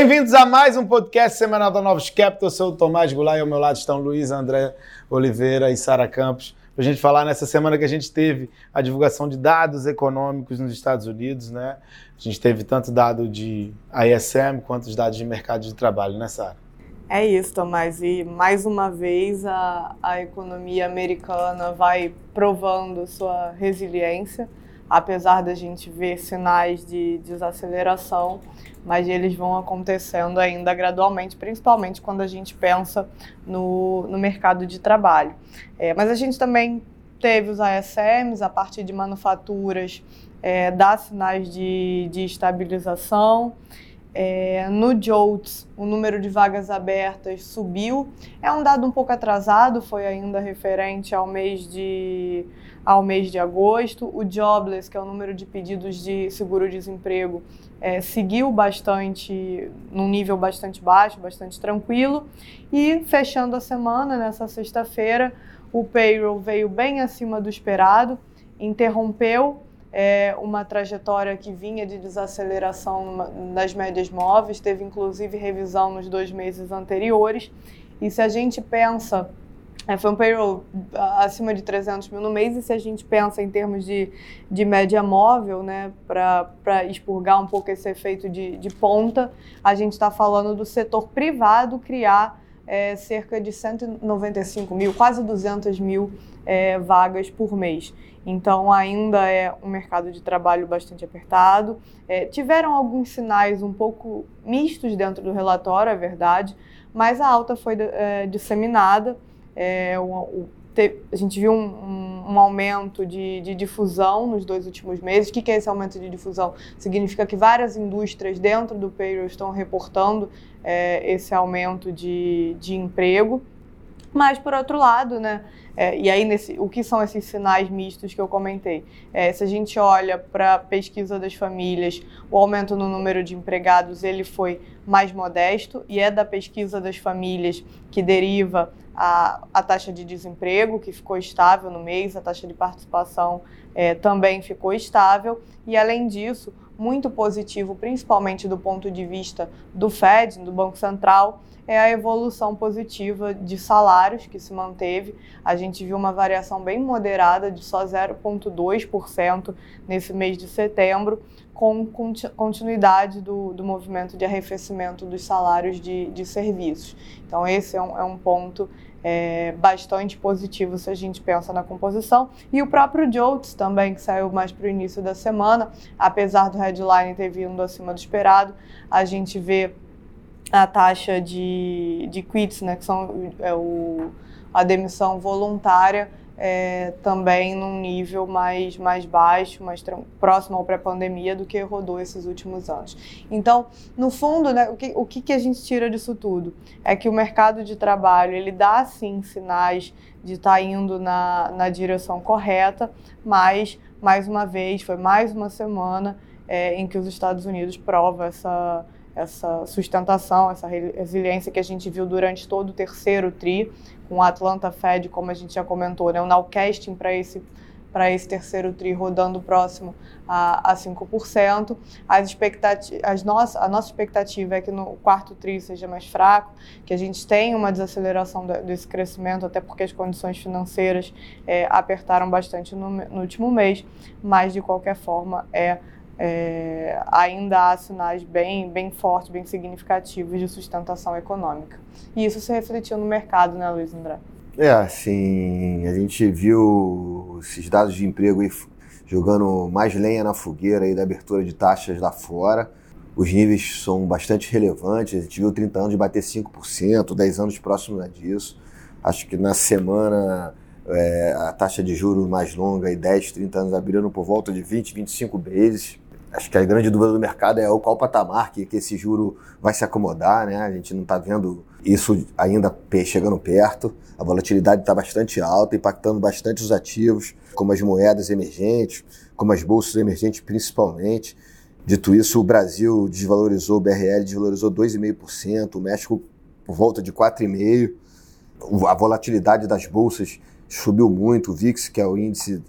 Bem-vindos a mais um podcast semanal da Novos Capital. Eu sou o Tomás Goulart e ao meu lado estão Luiz André Oliveira e Sara Campos. Para a gente falar nessa semana que a gente teve a divulgação de dados econômicos nos Estados Unidos, né? A gente teve tanto dado de ISM quanto os dados de mercado de trabalho, né, Sara? É isso, Tomás. E mais uma vez a, a economia americana vai provando sua resiliência apesar da gente ver sinais de desaceleração, mas eles vão acontecendo ainda gradualmente, principalmente quando a gente pensa no, no mercado de trabalho. É, mas a gente também teve os ASMs, a partir de manufaturas, é, dá sinais de, de estabilização. É, no JOLTS, o número de vagas abertas subiu. É um dado um pouco atrasado, foi ainda referente ao mês de ao mês de agosto. O Jobless, que é o número de pedidos de seguro-desemprego, é, seguiu bastante, num nível bastante baixo, bastante tranquilo. E fechando a semana, nessa sexta-feira, o payroll veio bem acima do esperado, interrompeu é, uma trajetória que vinha de desaceleração nas médias móveis, teve inclusive revisão nos dois meses anteriores. E se a gente pensa é, foi um payroll acima de 300 mil no mês, e se a gente pensa em termos de, de média móvel, né, para expurgar um pouco esse efeito de, de ponta, a gente está falando do setor privado criar é, cerca de 195 mil, quase 200 mil é, vagas por mês. Então, ainda é um mercado de trabalho bastante apertado. É, tiveram alguns sinais um pouco mistos dentro do relatório, é verdade, mas a alta foi é, disseminada. É, o, o, a gente viu um, um, um aumento de, de, difusão nos dois últimos meses. O que, que é esse aumento de difusão? Significa que várias indústrias dentro do payroll estão reportando é, esse aumento de, de emprego. Mas, por outro lado, né, é, e aí nesse, o que são esses sinais mistos que eu comentei? É, se a gente olha para a pesquisa das famílias, o aumento no número de empregados ele foi mais modesto e é da pesquisa das famílias que deriva a, a taxa de desemprego, que ficou estável no mês, a taxa de participação é, também ficou estável, e além disso, muito positivo, principalmente do ponto de vista do Fed, do Banco Central, é a evolução positiva de salários que se manteve. A gente viu uma variação bem moderada de só 0,2% nesse mês de setembro, com continuidade do, do movimento de arrefecimento dos salários de, de serviços. Então, esse é um, é um ponto é, bastante positivo se a gente pensa na composição. E o próprio Jolts também, que saiu mais para o início da semana, apesar do headline ter vindo acima do esperado, a gente vê a taxa de, de quits, né, que são é, o, a demissão voluntária, é, também num nível mais, mais baixo, mais próximo ao pré-pandemia do que rodou esses últimos anos. Então, no fundo, né, o, que, o que, a gente tira disso tudo? É que o mercado de trabalho ele dá sim sinais de estar tá indo na, na direção correta, mas, mais uma vez, foi mais uma semana é, em que os Estados Unidos prova essa essa sustentação, essa resiliência que a gente viu durante todo o terceiro TRI, com o Atlanta Fed, como a gente já comentou, né, o nowcasting para esse para esse terceiro TRI rodando próximo a, a 5%. As expectativas, as nossa, a nossa expectativa é que no quarto TRI seja mais fraco, que a gente tenha uma desaceleração desse crescimento, até porque as condições financeiras é, apertaram bastante no, no último mês, mas de qualquer forma é é, ainda há sinais bem, bem fortes, bem significativos de sustentação econômica. E isso se refletiu no mercado, né, Luiz André? É, assim, a gente viu esses dados de emprego aí jogando mais lenha na fogueira aí da abertura de taxas lá fora. Os níveis são bastante relevantes. A gente viu 30 anos de bater 5%, 10 anos próximos disso. Acho que na semana é, a taxa de juros mais longa, aí 10, 30 anos, abrindo por volta de 20, 25 vezes acho que a grande dúvida do mercado é o qual patamar que, que esse juro vai se acomodar, né? A gente não está vendo isso ainda chegando perto. A volatilidade está bastante alta, impactando bastante os ativos, como as moedas emergentes, como as bolsas emergentes principalmente. Dito isso, o Brasil desvalorizou, o BRL desvalorizou 2,5%, o México por volta de 4,5%. A volatilidade das bolsas subiu muito, o VIX, que é o índice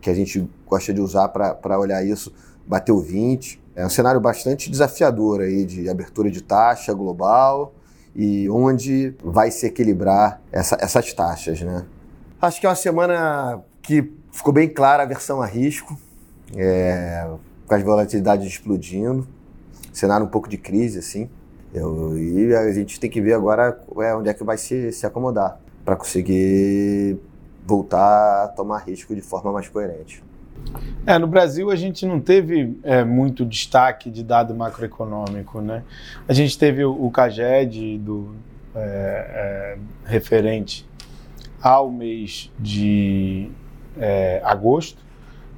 que a gente gosta de usar para olhar isso, bateu 20. É um cenário bastante desafiador aí de abertura de taxa global e onde vai se equilibrar essa, essas taxas, né? Acho que é uma semana que ficou bem clara a versão a risco, é, com as volatilidades explodindo, cenário um pouco de crise, assim. Eu, e a gente tem que ver agora é, onde é que vai se, se acomodar para conseguir voltar a tomar risco de forma mais coerente. É, no Brasil a gente não teve é, muito destaque de dado macroeconômico, né? A gente teve o, o CAGED do é, é, referente ao mês de é, agosto,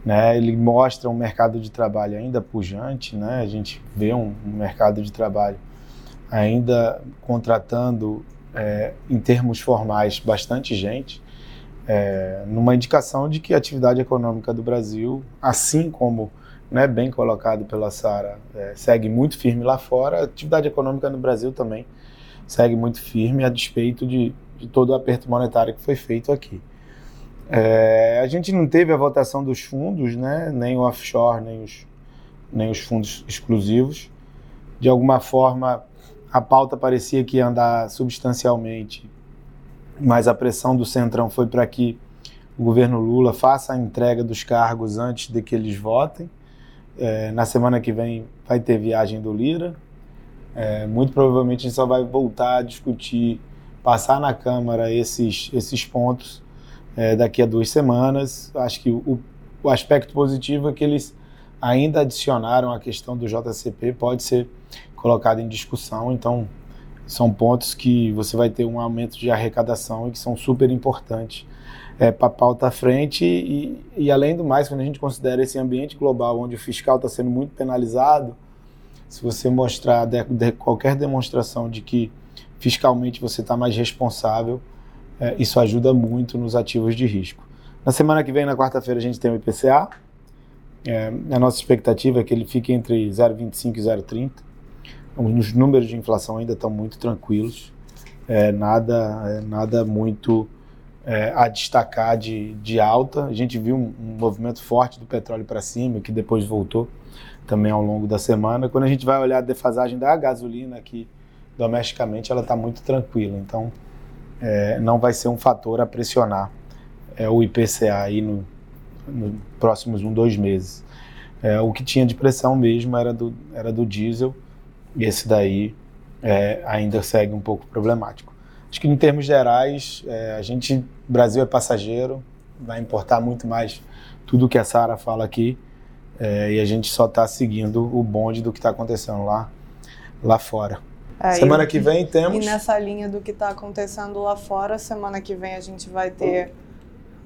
né? Ele mostra um mercado de trabalho ainda pujante, né? A gente vê um, um mercado de trabalho ainda contratando é, em termos formais bastante gente é, numa indicação de que a atividade econômica do Brasil, assim como né, bem colocado pela Sara, é, segue muito firme lá fora, a atividade econômica no Brasil também segue muito firme, a despeito de, de todo o aperto monetário que foi feito aqui. É, a gente não teve a votação dos fundos, né, nem o offshore, nem os, nem os fundos exclusivos. De alguma forma, a pauta parecia que ia andar substancialmente mas a pressão do Centrão foi para que o governo Lula faça a entrega dos cargos antes de que eles votem. É, na semana que vem vai ter viagem do Lira. É, muito provavelmente a gente só vai voltar a discutir, passar na Câmara esses, esses pontos é, daqui a duas semanas. Acho que o, o aspecto positivo é que eles ainda adicionaram a questão do JCP, pode ser colocado em discussão. Então, são pontos que você vai ter um aumento de arrecadação e que são super importantes é, para a pauta à frente. E, e, além do mais, quando a gente considera esse ambiente global onde o fiscal está sendo muito penalizado, se você mostrar de, de qualquer demonstração de que fiscalmente você está mais responsável, é, isso ajuda muito nos ativos de risco. Na semana que vem, na quarta-feira, a gente tem o IPCA. É, a nossa expectativa é que ele fique entre 0,25 e 0,30 os números de inflação ainda estão muito tranquilos, é, nada, é, nada muito é, a destacar de, de alta. A gente viu um, um movimento forte do petróleo para cima, que depois voltou também ao longo da semana. Quando a gente vai olhar a defasagem da gasolina aqui domesticamente, ela está muito tranquila. Então, é, não vai ser um fator a pressionar é, o IPCA aí no, no próximos um, dois meses. É, o que tinha de pressão mesmo era do, era do diesel, e esse daí é, ainda segue um pouco problemático. Acho que em termos gerais, é, a gente, Brasil é passageiro, vai importar muito mais tudo que a Sara fala aqui, é, e a gente só está seguindo o bonde do que está acontecendo lá, lá fora. É, semana que vem temos. E nessa linha do que está acontecendo lá fora, semana que vem a gente vai ter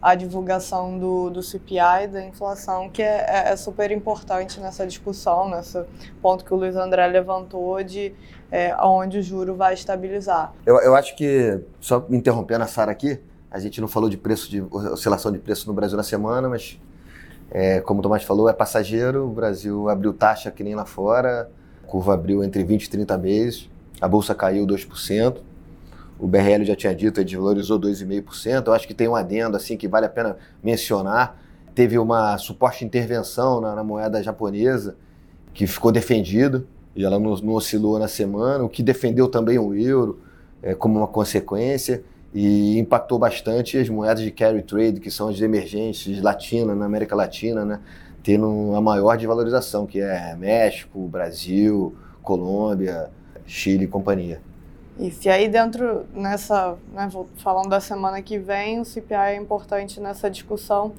a divulgação do, do CPI, da inflação, que é, é, é, super importante nessa discussão, nesse ponto que o Luiz André levantou de é, onde o juro vai estabilizar. Eu, eu acho que, só me interrompendo a Sara aqui, a gente não falou de preço, de oscilação de preço no Brasil na semana, mas é, como o Tomás falou, é passageiro, o Brasil abriu taxa que nem lá fora, a curva abriu entre 20 e 30 meses, a bolsa caiu 2%, o BRL já tinha dito, ele desvalorizou 2,5%. Eu acho que tem um adendo assim que vale a pena mencionar. Teve uma suposta intervenção na, na moeda japonesa que ficou defendido e ela não, não, oscilou na semana, o que defendeu também o euro é, como uma consequência e impactou bastante as moedas de carry trade, que são as emergentes latinas, na América Latina, né, tendo a maior desvalorização, que é México, Brasil, Colômbia, Chile e companhia. Isso. E aí dentro nessa, né, falando da semana que vem, o CPI é importante nessa discussão,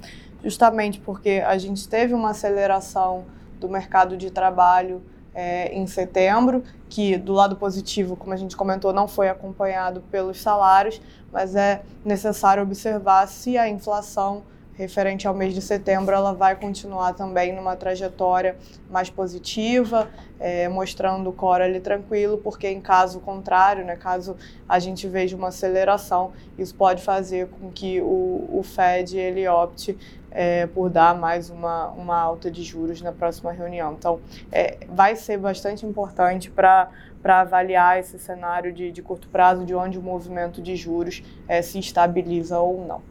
justamente porque a gente teve uma aceleração do mercado de trabalho é, em setembro, que do lado positivo, como a gente comentou, não foi acompanhado pelos salários, mas é necessário observar se a inflação referente ao mês de setembro, ela vai continuar também numa trajetória mais positiva, é, mostrando o core ali tranquilo, porque em caso contrário, né, caso a gente veja uma aceleração, isso pode fazer com que o, o Fed ele opte é, por dar mais uma, uma alta de juros na próxima reunião. Então, é, vai ser bastante importante para para avaliar esse cenário de, de curto prazo, de onde o movimento de juros é, se estabiliza ou não.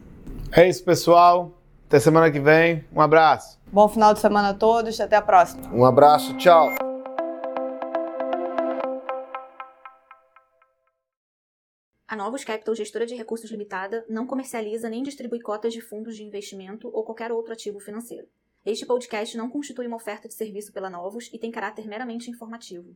É isso, pessoal. Até semana que vem. Um abraço. Bom final de semana a todos. Até a próxima. Um abraço. Tchau. A Novos Capital Gestora de Recursos Limitada não comercializa nem distribui cotas de fundos de investimento ou qualquer outro ativo financeiro. Este podcast não constitui uma oferta de serviço pela Novos e tem caráter meramente informativo.